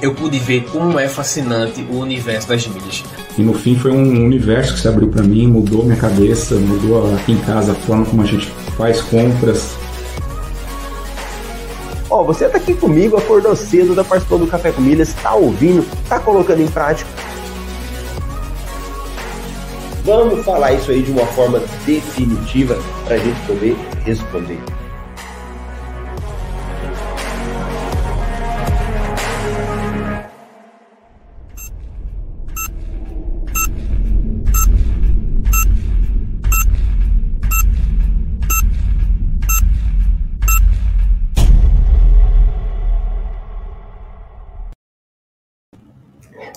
eu pude ver como é fascinante o universo das milhas. E no fim foi um universo que se abriu para mim, mudou minha cabeça, mudou aqui em casa a forma como a gente faz compras. Ó, oh, você tá aqui comigo, acordou cedo, tá participando do Café com Milhas, tá ouvindo, tá colocando em prática. Vamos falar isso aí de uma forma definitiva para a gente poder responder.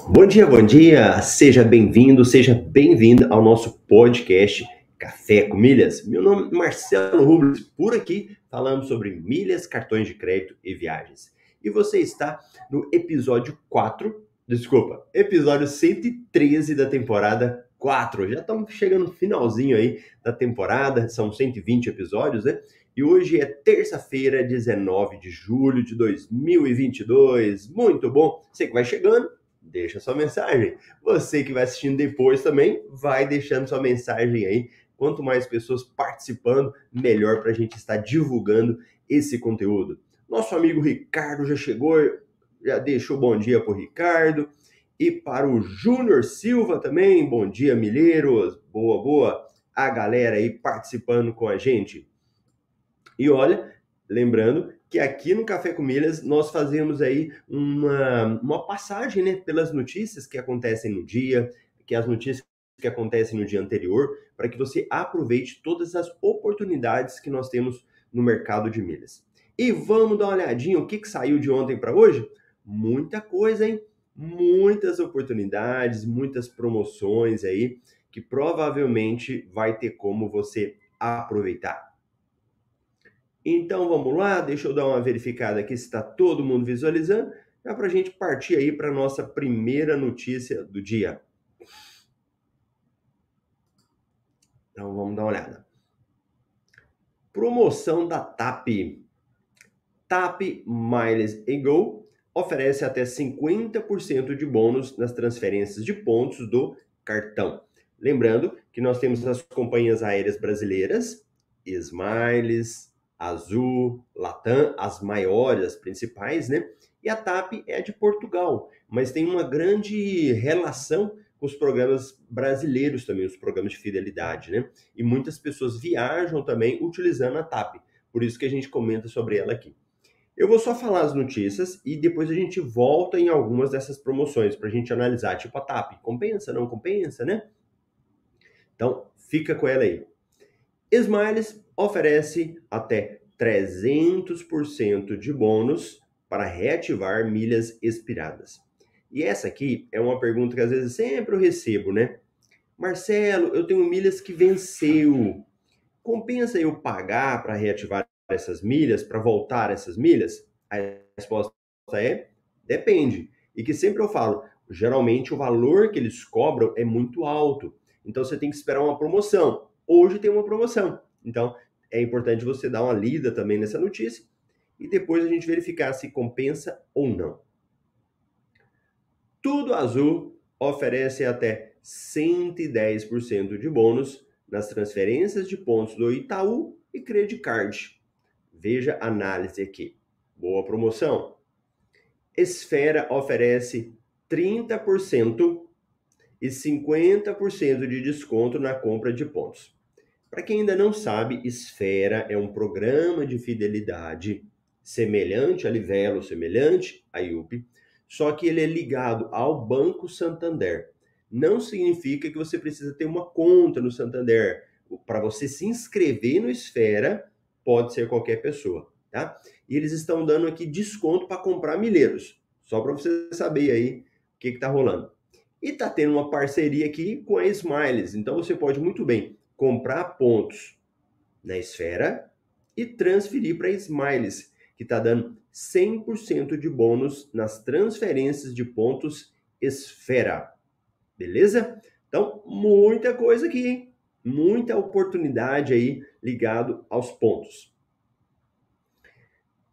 Bom dia, bom dia! Seja bem-vindo, seja bem-vinda ao nosso podcast Café com Milhas. Meu nome é Marcelo Rubles, por aqui falamos sobre milhas, cartões de crédito e viagens. E você está no episódio 4, desculpa, episódio 113 da temporada 4. Já estamos chegando no finalzinho aí da temporada, são 120 episódios, né? E hoje é terça-feira, 19 de julho de 2022. Muito bom! Você que vai chegando, deixa sua mensagem. Você que vai assistindo depois também, vai deixando sua mensagem aí. Quanto mais pessoas participando, melhor para a gente estar divulgando esse conteúdo. Nosso amigo Ricardo já chegou, já deixou bom dia para o Ricardo. E para o Júnior Silva também, bom dia, milheiros, boa, boa. A galera aí participando com a gente. E olha, lembrando que aqui no Café com Milhas nós fazemos aí uma, uma passagem né, pelas notícias que acontecem no dia, que as notícias que acontecem no dia anterior, para que você aproveite todas as oportunidades que nós temos no mercado de milhas. E vamos dar uma olhadinha o que, que saiu de ontem para hoje? Muita coisa, hein? Muitas oportunidades, muitas promoções aí que provavelmente vai ter como você aproveitar. Então vamos lá, deixa eu dar uma verificada aqui se está todo mundo visualizando, já para a gente partir aí para a nossa primeira notícia do dia. Então vamos dar uma olhada. Promoção da TAP. TAP Miles Go oferece até 50% de bônus nas transferências de pontos do cartão. Lembrando que nós temos as companhias aéreas brasileiras, Smiles, Azul, Latam, as maiores, as principais, né? E a TAP é de Portugal, mas tem uma grande relação com os programas brasileiros também, os programas de fidelidade, né? E muitas pessoas viajam também utilizando a TAP, por isso que a gente comenta sobre ela aqui. Eu vou só falar as notícias e depois a gente volta em algumas dessas promoções para a gente analisar, tipo a TAP, compensa, não compensa, né? Então, fica com ela aí. Smiles oferece até 300% de bônus para reativar milhas expiradas. E essa aqui é uma pergunta que às vezes sempre eu recebo, né? Marcelo, eu tenho milhas que venceu. Compensa eu pagar para reativar essas milhas, para voltar essas milhas? A resposta é depende. E que sempre eu falo, geralmente o valor que eles cobram é muito alto. Então você tem que esperar uma promoção hoje tem uma promoção. Então, é importante você dar uma lida também nessa notícia e depois a gente verificar se compensa ou não. Tudo Azul oferece até 110% de bônus nas transferências de pontos do Itaú e Credit Card. Veja a análise aqui. Boa promoção. Esfera oferece 30% e 50% de desconto na compra de pontos. Para quem ainda não sabe, Esfera é um programa de fidelidade semelhante a Livelo, semelhante a IUP, só que ele é ligado ao Banco Santander. Não significa que você precisa ter uma conta no Santander. Para você se inscrever no Esfera, pode ser qualquer pessoa, tá? E eles estão dando aqui desconto para comprar milheiros, só para você saber aí o que está rolando. E está tendo uma parceria aqui com a Smiles, então você pode muito bem comprar pontos na esfera e transferir para Smiles, que está dando 100% de bônus nas transferências de pontos esfera. Beleza? Então, muita coisa aqui, hein? Muita oportunidade aí ligado aos pontos.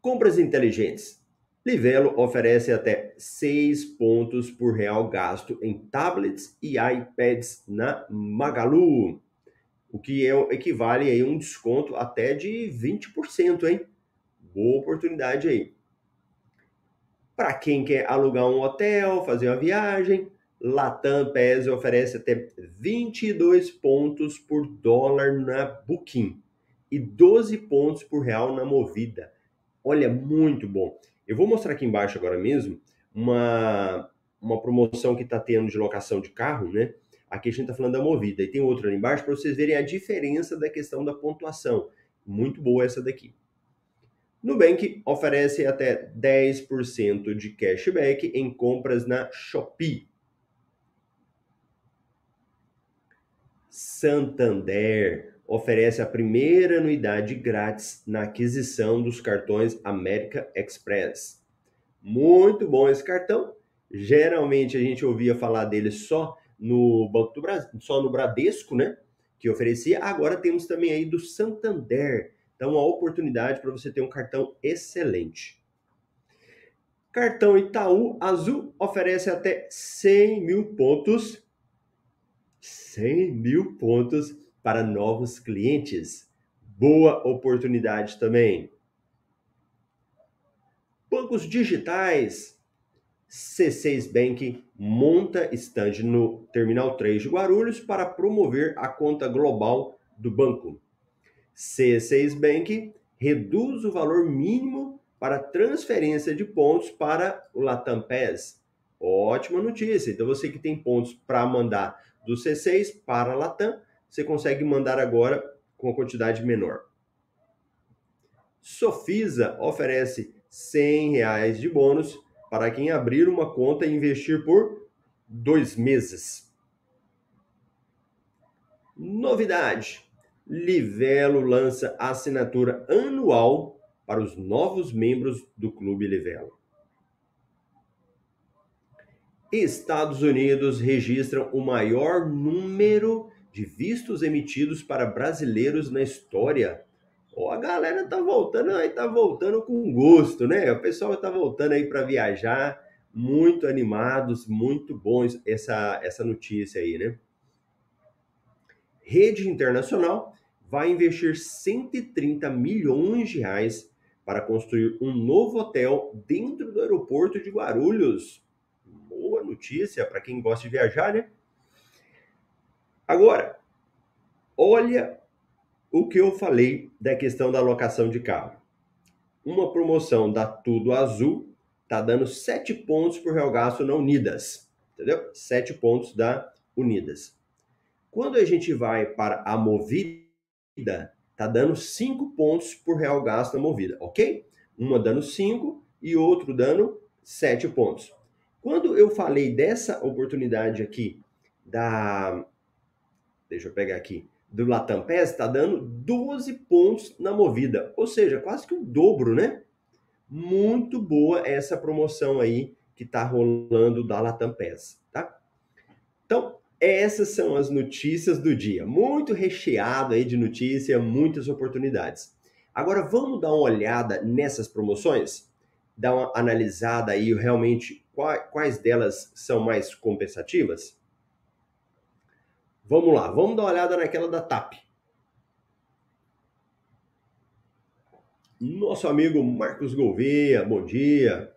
Compras inteligentes. Livelo oferece até 6 pontos por real gasto em tablets e iPads na Magalu, o que é, equivale a um desconto até de 20%, hein? Boa oportunidade aí. Para quem quer alugar um hotel, fazer uma viagem, Latam PES oferece até 22 pontos por dólar na Booking e 12 pontos por real na Movida. Olha, muito bom. Eu vou mostrar aqui embaixo agora mesmo uma, uma promoção que está tendo de locação de carro, né? Aqui a gente está falando da Movida. E tem outra ali embaixo para vocês verem a diferença da questão da pontuação. Muito boa essa daqui. Nubank oferece até 10% de cashback em compras na Shopee. Santander oferece a primeira anuidade grátis na aquisição dos cartões América Express. Muito bom esse cartão. Geralmente a gente ouvia falar dele só no Banco do Brasil, só no Bradesco, né? Que oferecia. Agora temos também aí do Santander. Então, uma oportunidade para você ter um cartão excelente. Cartão Itaú Azul oferece até 100 mil pontos. 100 mil pontos para novos clientes. Boa oportunidade também. Bancos digitais. C6 Bank monta stand no Terminal 3 de Guarulhos para promover a conta global do banco. C6 Bank reduz o valor mínimo para transferência de pontos para o Latam PES. Ótima notícia. Então você que tem pontos para mandar do C6 para a Latam, você consegue mandar agora com a quantidade menor. Sofisa oferece 100 reais de bônus para quem abrir uma conta e investir por dois meses. Novidade: Livelo lança assinatura anual para os novos membros do Clube Livelo. Estados Unidos registram o maior número de vistos emitidos para brasileiros na história. Ó, a galera tá voltando aí, tá voltando com gosto, né? O pessoal tá voltando aí para viajar, muito animados, muito bons essa essa notícia aí, né? Rede Internacional vai investir 130 milhões de reais para construir um novo hotel dentro do aeroporto de Guarulhos. Boa notícia para quem gosta de viajar, né? Agora, olha o que eu falei da questão da locação de carro. Uma promoção da Tudo Azul tá dando 7 pontos por real gasto na Unidas, entendeu? 7 pontos da Unidas. Quando a gente vai para a Movida, tá dando 5 pontos por real gasto na Movida, ok? Uma dando 5 e outro dando 7 pontos. Quando eu falei dessa oportunidade aqui da deixa eu pegar aqui, do Latam PES, está dando 12 pontos na movida, ou seja, quase que o dobro, né? Muito boa essa promoção aí que está rolando da Latam PES, tá? Então, essas são as notícias do dia. Muito recheado aí de notícia, muitas oportunidades. Agora vamos dar uma olhada nessas promoções? Dar uma analisada aí realmente quais delas são mais compensativas? Vamos lá, vamos dar uma olhada naquela da TAP. Nosso amigo Marcos Gouveia, bom dia.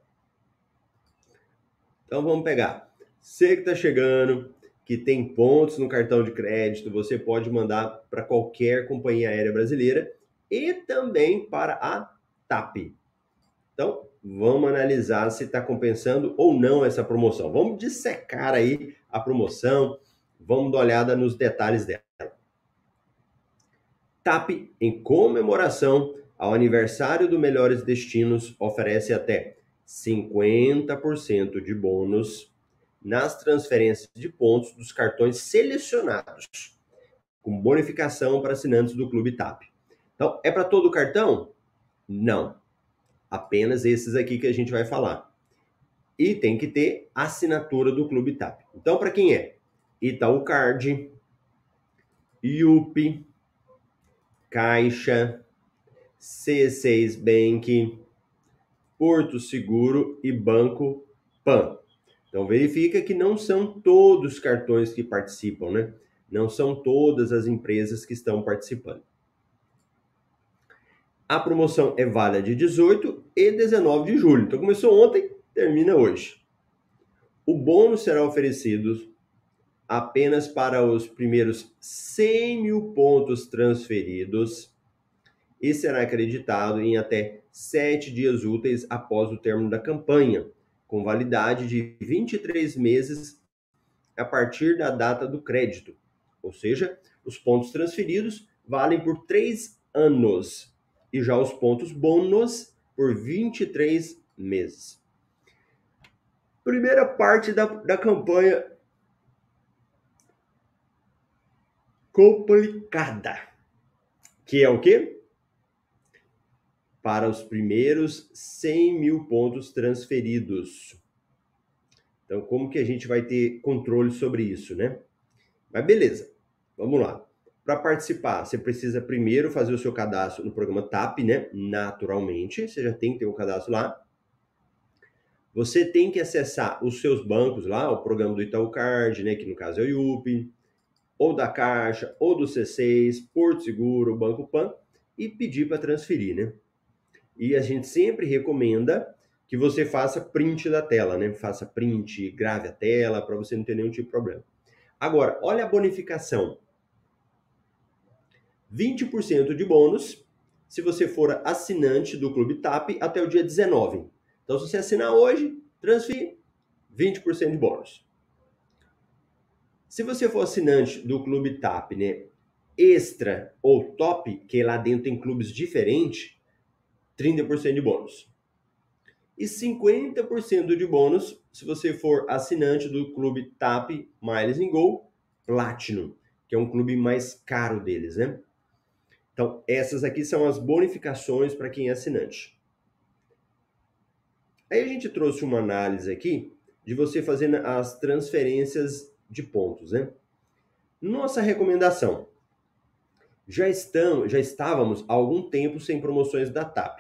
Então vamos pegar. Você que está chegando, que tem pontos no cartão de crédito, você pode mandar para qualquer companhia aérea brasileira e também para a TAP. Então, vamos analisar se está compensando ou não essa promoção. Vamos dissecar aí a promoção, Vamos dar uma olhada nos detalhes dela. TAP, em comemoração ao aniversário do Melhores Destinos, oferece até 50% de bônus nas transferências de pontos dos cartões selecionados, com bonificação para assinantes do Clube TAP. Então, é para todo o cartão? Não. Apenas esses aqui que a gente vai falar. E tem que ter assinatura do Clube TAP. Então, para quem é? Itaú Card, Caixa, C6 Bank, Porto Seguro e Banco Pan. Então verifica que não são todos os cartões que participam, né? Não são todas as empresas que estão participando. A promoção é válida de 18 e 19 de julho. Então começou ontem, termina hoje. O bônus será oferecido apenas para os primeiros 100 mil pontos transferidos e será acreditado em até sete dias úteis após o término da campanha, com validade de 23 meses a partir da data do crédito. Ou seja, os pontos transferidos valem por três anos e já os pontos bônus por 23 meses. Primeira parte da, da campanha complicada, que é o quê? Para os primeiros 100 mil pontos transferidos. Então, como que a gente vai ter controle sobre isso, né? Mas beleza, vamos lá. Para participar, você precisa primeiro fazer o seu cadastro no programa TAP, né? Naturalmente, você já tem que ter um cadastro lá. Você tem que acessar os seus bancos lá, o programa do Itaú Card, né, que no caso é o IUP, ou da Caixa, ou do C6, Porto Seguro, Banco Pan, e pedir para transferir, né? E a gente sempre recomenda que você faça print da tela, né? Faça print, grave a tela, para você não ter nenhum tipo de problema. Agora, olha a bonificação. 20% de bônus se você for assinante do Clube TAP até o dia 19. Então, se você assinar hoje, transfere 20% de bônus. Se você for assinante do Clube TAP, né, extra ou top, que lá dentro tem clubes diferentes, 30% de bônus. E 50% de bônus se você for assinante do Clube TAP Miles in Go Platinum, que é um clube mais caro deles, né? Então, essas aqui são as bonificações para quem é assinante. Aí a gente trouxe uma análise aqui de você fazendo as transferências de pontos, né? Nossa recomendação. Já estão, já estávamos há algum tempo sem promoções da TAP.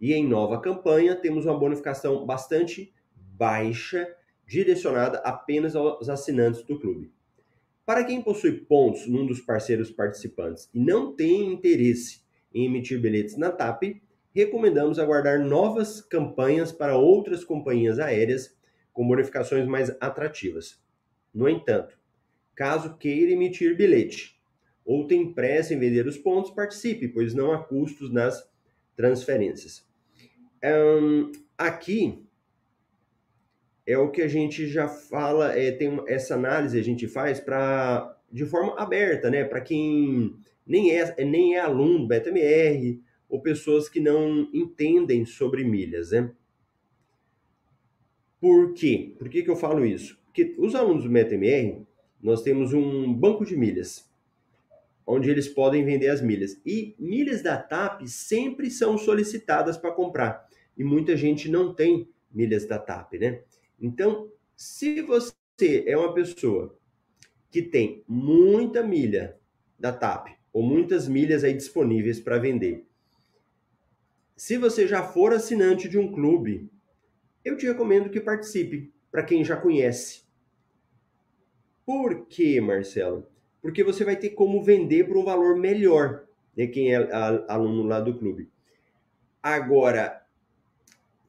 E em nova campanha temos uma bonificação bastante baixa, direcionada apenas aos assinantes do clube. Para quem possui pontos num dos parceiros participantes e não tem interesse em emitir bilhetes na TAP, recomendamos aguardar novas campanhas para outras companhias aéreas com bonificações mais atrativas. No entanto, caso queira emitir bilhete ou tem pressa em vender os pontos, participe, pois não há custos nas transferências. Um, aqui é o que a gente já fala, é, tem essa análise a gente faz para de forma aberta, né? Para quem nem é, nem é aluno do BTMR, ou pessoas que não entendem sobre milhas, né? Por quê? Por que, que eu falo isso? Porque os alunos do MetaMR, nós temos um banco de milhas, onde eles podem vender as milhas. E milhas da TAP sempre são solicitadas para comprar. E muita gente não tem milhas da TAP, né? Então, se você é uma pessoa que tem muita milha da TAP, ou muitas milhas aí disponíveis para vender, se você já for assinante de um clube, eu te recomendo que participe, para quem já conhece. Por quê, Marcelo? Porque você vai ter como vender por um valor melhor, né, quem é aluno lá do clube. Agora,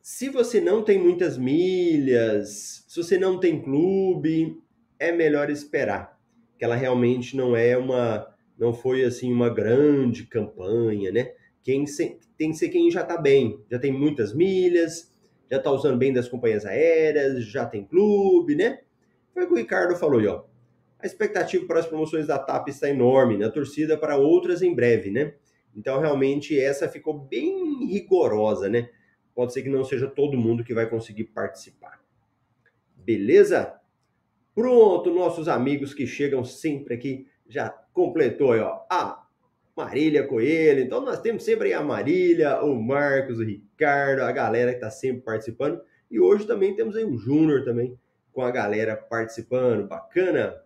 se você não tem muitas milhas, se você não tem clube, é melhor esperar, que ela realmente não é uma, não foi assim uma grande campanha, né? Quem se, tem que ser quem já está bem, já tem muitas milhas, já está usando bem das companhias aéreas, já tem clube, né? Foi o que o Ricardo falou aí, ó. A expectativa para as promoções da TAP está enorme, na torcida para outras em breve, né? Então, realmente, essa ficou bem rigorosa, né? Pode ser que não seja todo mundo que vai conseguir participar. Beleza? Pronto, nossos amigos que chegam sempre aqui, já completou aí, ó. Ah, Marília Coelho. Então nós temos sempre aí a Marília, o Marcos, o Ricardo, a galera que está sempre participando. E hoje também temos aí o Júnior também com a galera participando. Bacana?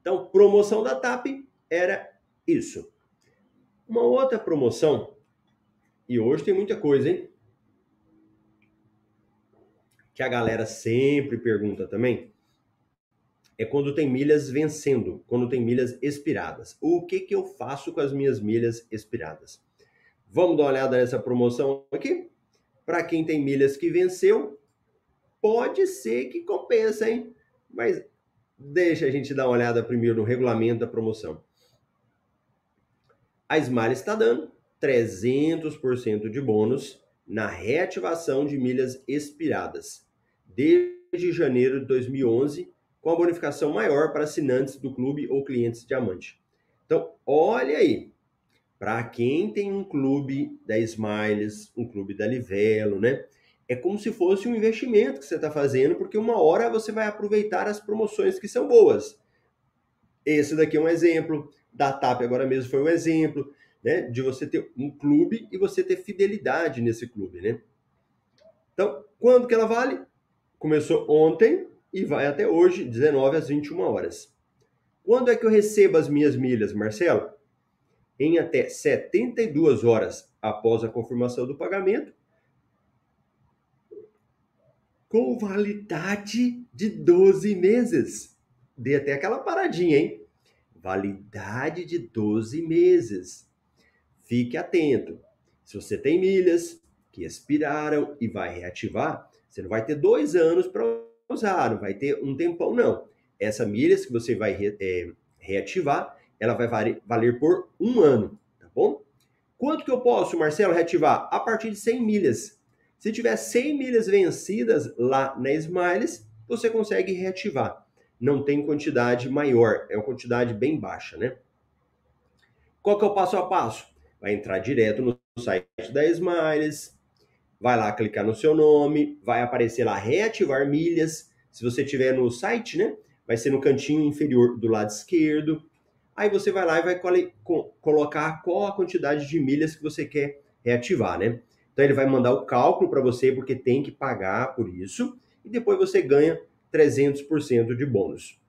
Então, promoção da TAP era isso. Uma outra promoção, e hoje tem muita coisa, hein? que a galera sempre pergunta também é quando tem milhas vencendo, quando tem milhas expiradas. O que, que eu faço com as minhas milhas expiradas? Vamos dar uma olhada nessa promoção aqui? Para quem tem milhas que venceu, pode ser que compensa, hein? Mas deixa a gente dar uma olhada primeiro no regulamento da promoção. A Smile está dando 300% de bônus na reativação de milhas expiradas desde janeiro de 2011 com a bonificação maior para assinantes do clube ou clientes diamante. Então, olha aí, para quem tem um clube da Smiles, um clube da Livelo, né? É como se fosse um investimento que você está fazendo, porque uma hora você vai aproveitar as promoções que são boas. Esse daqui é um exemplo, da TAP agora mesmo foi um exemplo, né? De você ter um clube e você ter fidelidade nesse clube, né? Então, quando que ela vale? Começou ontem, e vai até hoje, 19 às 21 horas. Quando é que eu recebo as minhas milhas, Marcelo? Em até 72 horas após a confirmação do pagamento, com validade de 12 meses. Dê até aquela paradinha, hein? Validade de 12 meses. Fique atento. Se você tem milhas que expiraram e vai reativar, você não vai ter dois anos para usar, não vai ter um tempão, não. Essa milhas que você vai é, reativar, ela vai valer por um ano, tá bom? Quanto que eu posso, Marcelo, reativar? A partir de 100 milhas. Se tiver 100 milhas vencidas lá na Smiles, você consegue reativar. Não tem quantidade maior, é uma quantidade bem baixa, né? Qual que é o passo a passo? Vai entrar direto no site da Smiles, vai lá clicar no seu nome, vai aparecer lá reativar milhas. Se você tiver no site, né? Vai ser no cantinho inferior do lado esquerdo. Aí você vai lá e vai colocar qual a quantidade de milhas que você quer reativar, né? Então ele vai mandar o cálculo para você porque tem que pagar por isso e depois você ganha 300% de bônus.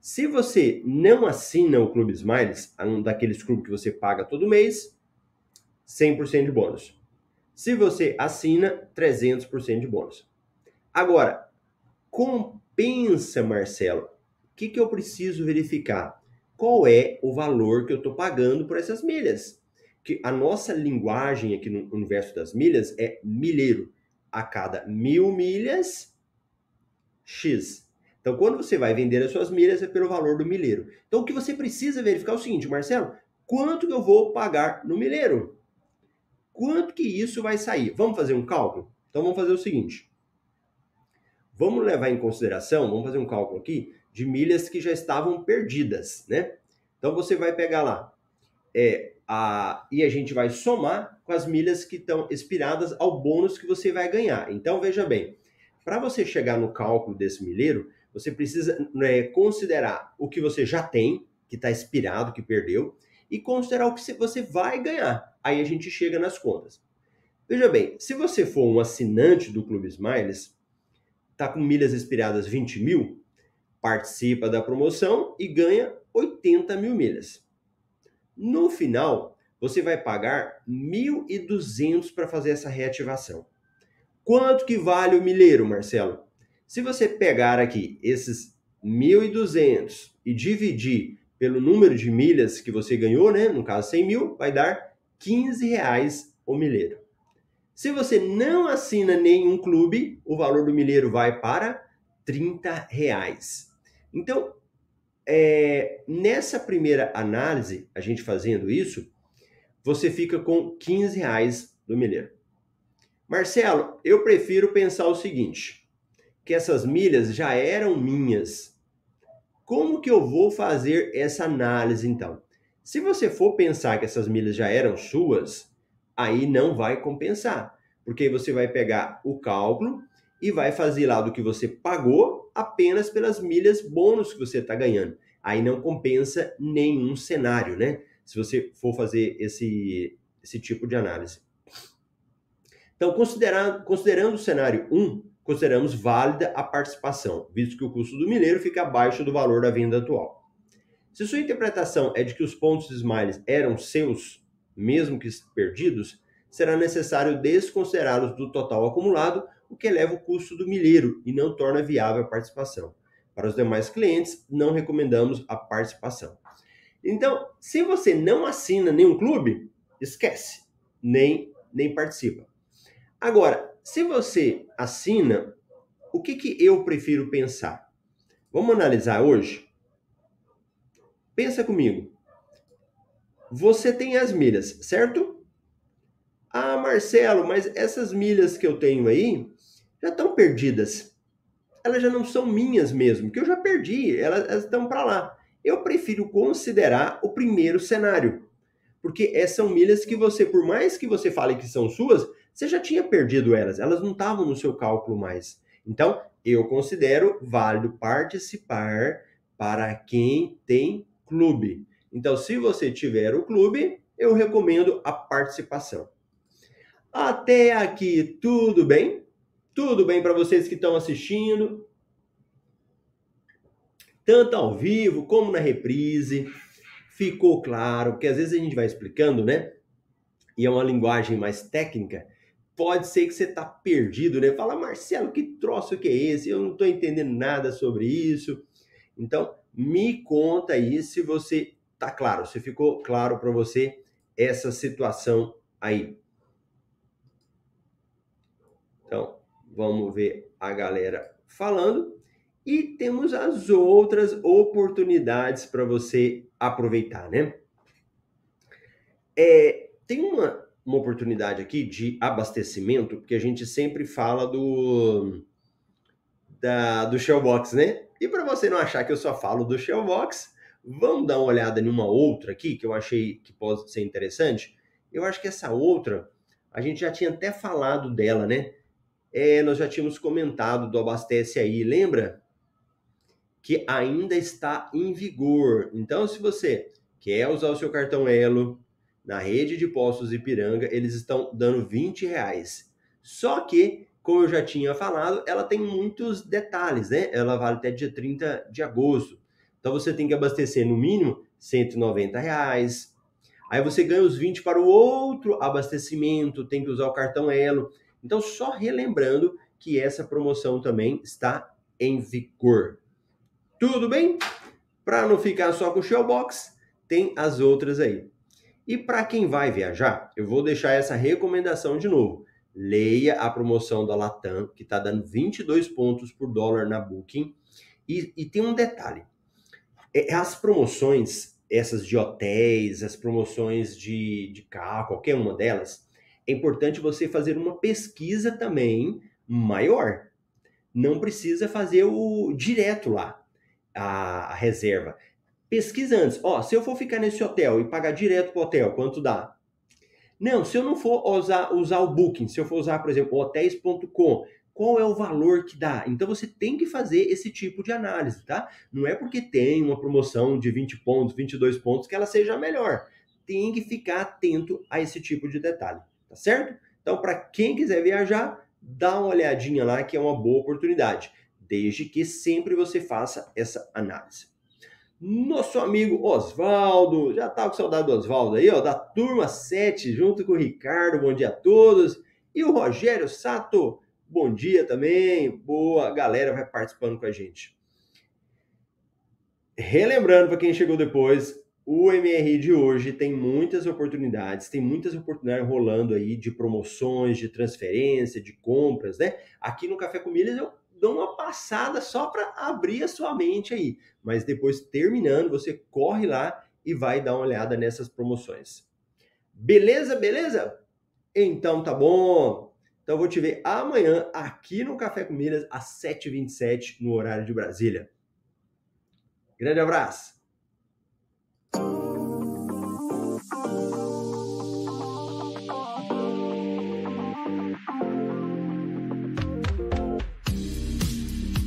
Se você não assina o Clube Smiles, um daqueles clubes que você paga todo mês, 100% de bônus. Se você assina, 300% de bônus. Agora, compensa, Marcelo. O que, que eu preciso verificar? Qual é o valor que eu estou pagando por essas milhas? Que a nossa linguagem aqui no universo das milhas é milheiro. A cada mil milhas, X. Então, quando você vai vender as suas milhas, é pelo valor do milheiro. Então, o que você precisa verificar é o seguinte, Marcelo, quanto que eu vou pagar no milheiro? Quanto que isso vai sair? Vamos fazer um cálculo? Então vamos fazer o seguinte. Vamos levar em consideração, vamos fazer um cálculo aqui, de milhas que já estavam perdidas, né? Então você vai pegar lá, é, a, e a gente vai somar com as milhas que estão expiradas ao bônus que você vai ganhar. Então veja bem, para você chegar no cálculo desse milheiro, você precisa é, considerar o que você já tem, que está expirado, que perdeu, e considerar o que você vai ganhar. Aí a gente chega nas contas. Veja bem, se você for um assinante do Clube Smiles, tá com milhas expiradas 20 mil, participa da promoção e ganha 80 mil milhas. No final, você vai pagar 1.200 para fazer essa reativação. Quanto que vale o milheiro, Marcelo? Se você pegar aqui esses 1.200 e dividir pelo número de milhas que você ganhou, né? No caso, 100 mil, vai dar 15 reais o milheiro. Se você não assina nenhum clube, o valor do milheiro vai para 30 reais. Então, é, nessa primeira análise, a gente fazendo isso, você fica com 15 reais do milheiro. Marcelo, eu prefiro pensar o seguinte, que essas milhas já eram minhas como que eu vou fazer essa análise então? Se você for pensar que essas milhas já eram suas, aí não vai compensar, porque você vai pegar o cálculo e vai fazer lá do que você pagou apenas pelas milhas bônus que você está ganhando. Aí não compensa nenhum cenário, né? Se você for fazer esse, esse tipo de análise. Então, considerando, considerando o cenário 1, consideramos válida a participação, visto que o custo do mineiro fica abaixo do valor da venda atual. Se sua interpretação é de que os pontos de smiles eram seus, mesmo que perdidos, será necessário desconsiderá-los do total acumulado o que eleva o custo do milheiro e não torna viável a participação. Para os demais clientes, não recomendamos a participação. Então, se você não assina nenhum clube, esquece, nem, nem participa. Agora, se você assina, o que, que eu prefiro pensar? Vamos analisar hoje? Pensa comigo. Você tem as milhas, certo? Ah, Marcelo, mas essas milhas que eu tenho aí já estão perdidas elas já não são minhas mesmo, que eu já perdi, elas, elas estão para lá. Eu prefiro considerar o primeiro cenário, porque essas são milhas que você, por mais que você fale que são suas, você já tinha perdido elas, elas não estavam no seu cálculo mais. Então, eu considero válido participar para quem tem clube. Então, se você tiver o clube, eu recomendo a participação. Até aqui, tudo bem? Tudo bem para vocês que estão assistindo? Tanto ao vivo como na reprise. Ficou claro, porque às vezes a gente vai explicando, né? E é uma linguagem mais técnica. Pode ser que você tá perdido, né? Fala, Marcelo, que troço que é esse? Eu não estou entendendo nada sobre isso. Então, me conta aí se você tá claro, se ficou claro para você essa situação aí. Então, vamos ver a galera falando. E temos as outras oportunidades para você aproveitar, né? É, tem uma, uma oportunidade aqui de abastecimento, porque a gente sempre fala do, da, do Shellbox, né? E para você não achar que eu só falo do Shellbox, vamos dar uma olhada em uma outra aqui que eu achei que pode ser interessante. Eu acho que essa outra, a gente já tinha até falado dela, né? É, nós já tínhamos comentado do Abastece Aí, lembra? Que ainda está em vigor. Então, se você quer usar o seu cartão Elo na rede de postos Ipiranga, eles estão dando 20 reais. Só que, como eu já tinha falado, ela tem muitos detalhes, né? Ela vale até dia 30 de agosto. Então você tem que abastecer no mínimo 190 reais. Aí você ganha os 20 para o outro abastecimento, tem que usar o cartão Elo. Então, só relembrando que essa promoção também está em vigor. Tudo bem? Para não ficar só com o Shellbox, tem as outras aí. E para quem vai viajar, eu vou deixar essa recomendação de novo. Leia a promoção da Latam, que está dando 22 pontos por dólar na Booking. E, e tem um detalhe: é, as promoções, essas de hotéis, as promoções de, de carro, qualquer uma delas, é importante você fazer uma pesquisa também maior. Não precisa fazer o direto lá, a, reserva. Pesquisa antes. Ó, se eu for ficar nesse hotel e pagar direto para o hotel, quanto dá? Não, se eu não for usar, usar o Booking, se eu for usar, por exemplo, hotéis.com, qual é o valor que dá? Então você tem que fazer esse tipo de análise, tá? Não é porque tem uma promoção de 20 pontos, 22 pontos que ela seja melhor. Tem que ficar atento a esse tipo de detalhe tá certo? Então, para quem quiser viajar, dá uma olhadinha lá que é uma boa oportunidade, desde que sempre você faça essa análise. Nosso amigo Oswaldo, já tá com saudade do Oswaldo aí, ó, da turma 7, junto com o Ricardo, bom dia a todos. E o Rogério Sato, bom dia também, boa galera vai participando com a gente. Relembrando para quem chegou depois, o MRI de hoje tem muitas oportunidades, tem muitas oportunidades rolando aí de promoções, de transferência, de compras, né? Aqui no Café com Milhas eu dou uma passada só para abrir a sua mente aí, mas depois terminando, você corre lá e vai dar uma olhada nessas promoções. Beleza, beleza? Então tá bom. Então vou te ver amanhã aqui no Café com Milhas às 7h27 no horário de Brasília. Grande abraço.